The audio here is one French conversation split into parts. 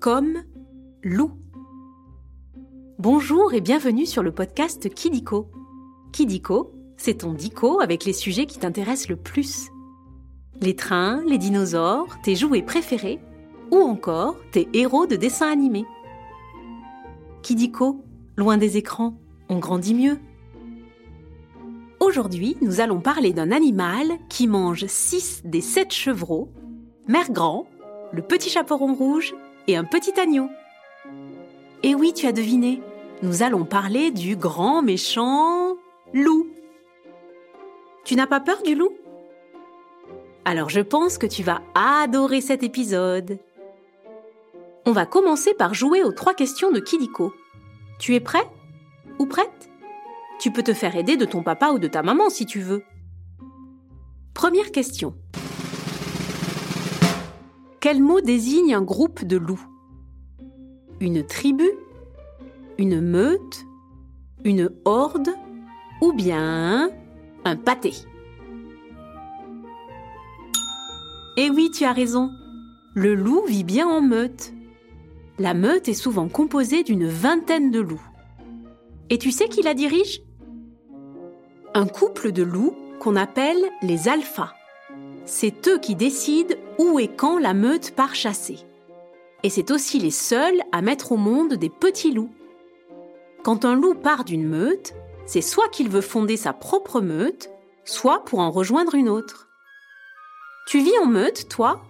Comme loup. Bonjour et bienvenue sur le podcast Kidiko. Kidiko, c'est ton dico avec les sujets qui t'intéressent le plus. Les trains, les dinosaures, tes jouets préférés ou encore tes héros de dessins animés. Kidiko, loin des écrans, on grandit mieux. Aujourd'hui, nous allons parler d'un animal qui mange 6 des 7 chevreaux, mère grand, le petit chaperon rouge et un petit agneau. Et oui, tu as deviné, nous allons parler du grand méchant loup. Tu n'as pas peur du loup? Alors je pense que tu vas adorer cet épisode. On va commencer par jouer aux trois questions de Kidiko. Tu es prêt? Ou prête? Tu peux te faire aider de ton papa ou de ta maman si tu veux. Première question. Quel mot désigne un groupe de loups? Une tribu? Une meute? Une horde? Ou bien un pâté? Eh oui, tu as raison. Le loup vit bien en meute. La meute est souvent composée d'une vingtaine de loups. Et tu sais qui la dirige? Un couple de loups qu'on appelle les alphas. C'est eux qui décident où et quand la meute part chasser. Et c'est aussi les seuls à mettre au monde des petits loups. Quand un loup part d'une meute, c'est soit qu'il veut fonder sa propre meute, soit pour en rejoindre une autre. Tu vis en meute, toi?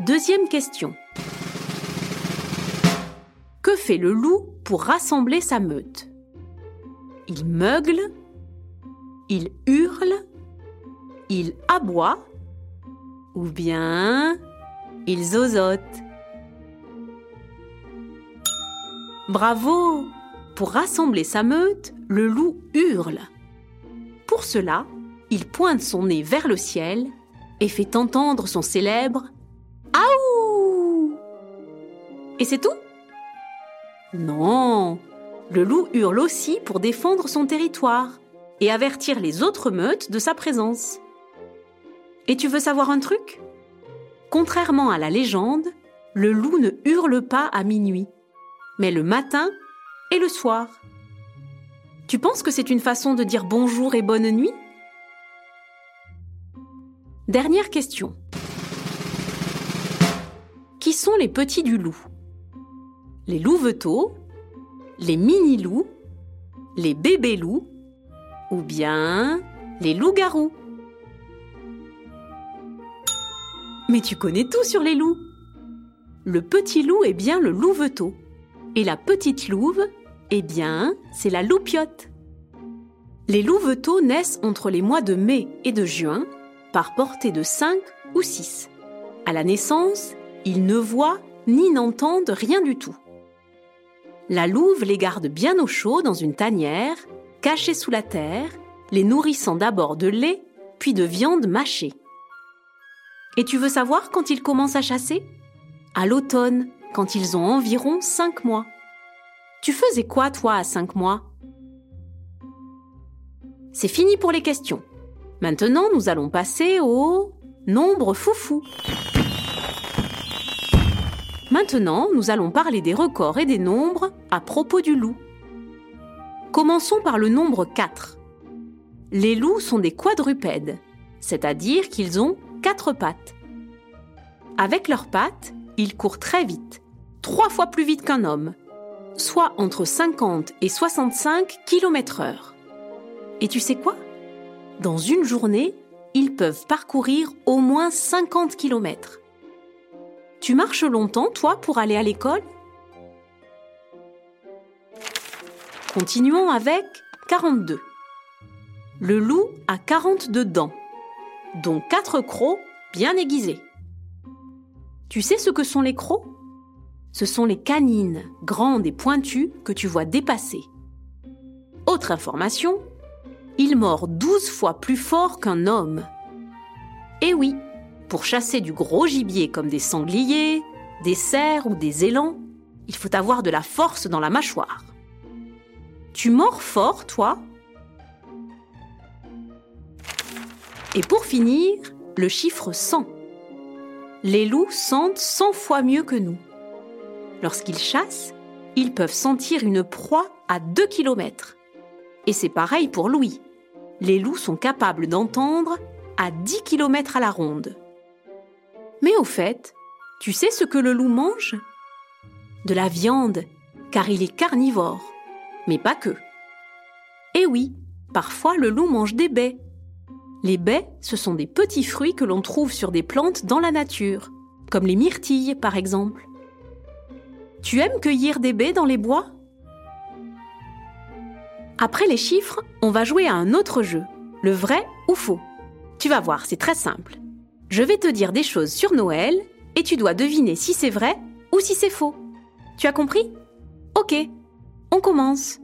Deuxième question. Que fait le loup pour rassembler sa meute? Il meugle, il hurle, il aboie ou bien il zozote. Bravo Pour rassembler sa meute, le loup hurle. Pour cela, il pointe son nez vers le ciel et fait entendre son célèbre Aouh Et c'est tout? Non le loup hurle aussi pour défendre son territoire et avertir les autres meutes de sa présence. Et tu veux savoir un truc? Contrairement à la légende, le loup ne hurle pas à minuit, mais le matin et le soir. Tu penses que c'est une façon de dire bonjour et bonne nuit? Dernière question. Qui sont les petits du loup? Les louveteaux, les mini-loups, les bébés loups ou bien les loups-garous? Mais tu connais tout sur les loups. Le petit loup est bien le louveteau et la petite louve, eh bien, c'est la loupiote. Les louveteaux naissent entre les mois de mai et de juin par portée de 5 ou 6. À la naissance, ils ne voient ni n'entendent rien du tout. La louve les garde bien au chaud dans une tanière, cachée sous la terre, les nourrissant d'abord de lait, puis de viande mâchée. Et tu veux savoir quand ils commencent à chasser? À l'automne, quand ils ont environ 5 mois. Tu faisais quoi, toi, à 5 mois? C'est fini pour les questions. Maintenant, nous allons passer au nombre foufou. Maintenant, nous allons parler des records et des nombres à propos du loup. Commençons par le nombre 4. Les loups sont des quadrupèdes, c'est-à-dire qu'ils ont quatre pattes. Avec leurs pattes, ils courent très vite, trois fois plus vite qu'un homme, soit entre 50 et 65 km/h. Et tu sais quoi? Dans une journée, ils peuvent parcourir au moins 50 km. Tu marches longtemps, toi, pour aller à l'école? Continuons avec 42. Le loup a 42 dents, dont 4 crocs bien aiguisés. Tu sais ce que sont les crocs? Ce sont les canines, grandes et pointues, que tu vois dépasser. Autre information, il mord 12 fois plus fort qu'un homme. Eh oui, pour chasser du gros gibier comme des sangliers, des cerfs ou des élans, il faut avoir de la force dans la mâchoire. Tu mords fort, toi Et pour finir, le chiffre 100. Les loups sentent 100 fois mieux que nous. Lorsqu'ils chassent, ils peuvent sentir une proie à 2 km. Et c'est pareil pour Louis. Les loups sont capables d'entendre à 10 km à la ronde. Mais au fait, tu sais ce que le loup mange? De la viande, car il est carnivore. Mais pas que. Et oui, parfois le loup mange des baies. Les baies, ce sont des petits fruits que l'on trouve sur des plantes dans la nature, comme les myrtilles par exemple. Tu aimes cueillir des baies dans les bois? Après les chiffres, on va jouer à un autre jeu, le vrai ou faux. Tu vas voir, c'est très simple. Je vais te dire des choses sur Noël et tu dois deviner si c'est vrai ou si c'est faux. Tu as compris? Ok, on commence.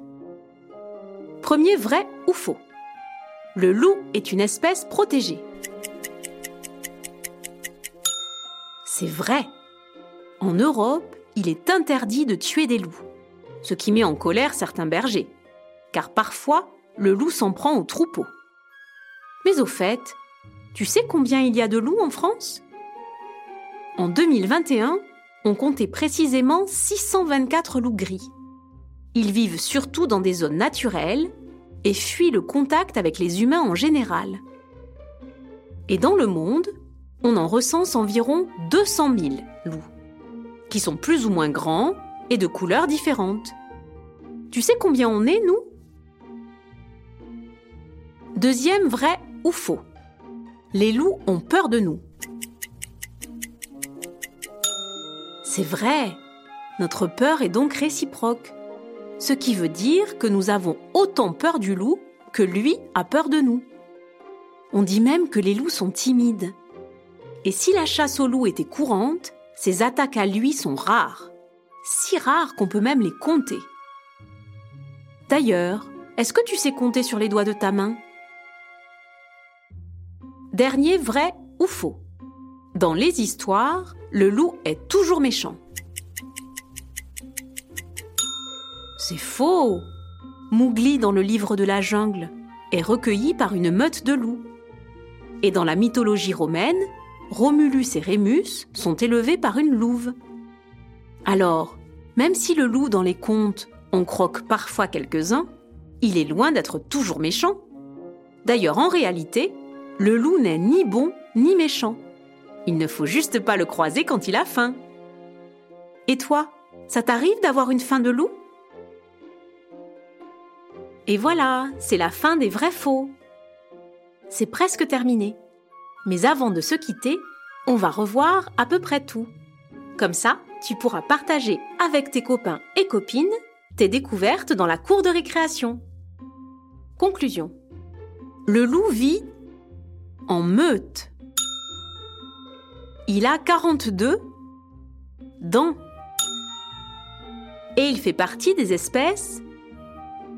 Premier vrai ou faux? Le loup est une espèce protégée. C'est vrai. En Europe, il est interdit de tuer des loups, ce qui met en colère certains bergers, car parfois le loup s'en prend au troupeau. Mais au fait, tu sais combien il y a de loups en France? En 2021, on comptait précisément 624 loups gris. Ils vivent surtout dans des zones naturelles et fuient le contact avec les humains en général. Et dans le monde, on en recense environ 200 000 loups qui sont plus ou moins grands et de couleurs différentes. Tu sais combien on est, nous? Deuxième vrai ou faux. Les loups ont peur de nous. C'est vrai. Notre peur est donc réciproque. Ce qui veut dire que nous avons autant peur du loup que lui a peur de nous. On dit même que les loups sont timides. Et si la chasse aux loups était courante, ses attaques à lui sont rares, si rares qu'on peut même les compter. D'ailleurs, est-ce que tu sais compter sur les doigts de ta main? Dernier vrai ou faux Dans les histoires, le loup est toujours méchant. C'est faux Mowgli dans le livre de la jungle est recueilli par une meute de loups. Et dans la mythologie romaine, Romulus et Rémus sont élevés par une louve. Alors, même si le loup dans les contes en croque parfois quelques-uns, il est loin d'être toujours méchant. D'ailleurs, en réalité, le loup n'est ni bon ni méchant. Il ne faut juste pas le croiser quand il a faim. Et toi, ça t'arrive d'avoir une faim de loup? Et voilà, c'est la fin des vrais faux. C'est presque terminé. Mais avant de se quitter, on va revoir à peu près tout. Comme ça, tu pourras partager avec tes copains et copines tes découvertes dans la cour de récréation. Conclusion. Le loup vit en meute. Il a 42 dents. Et il fait partie des espèces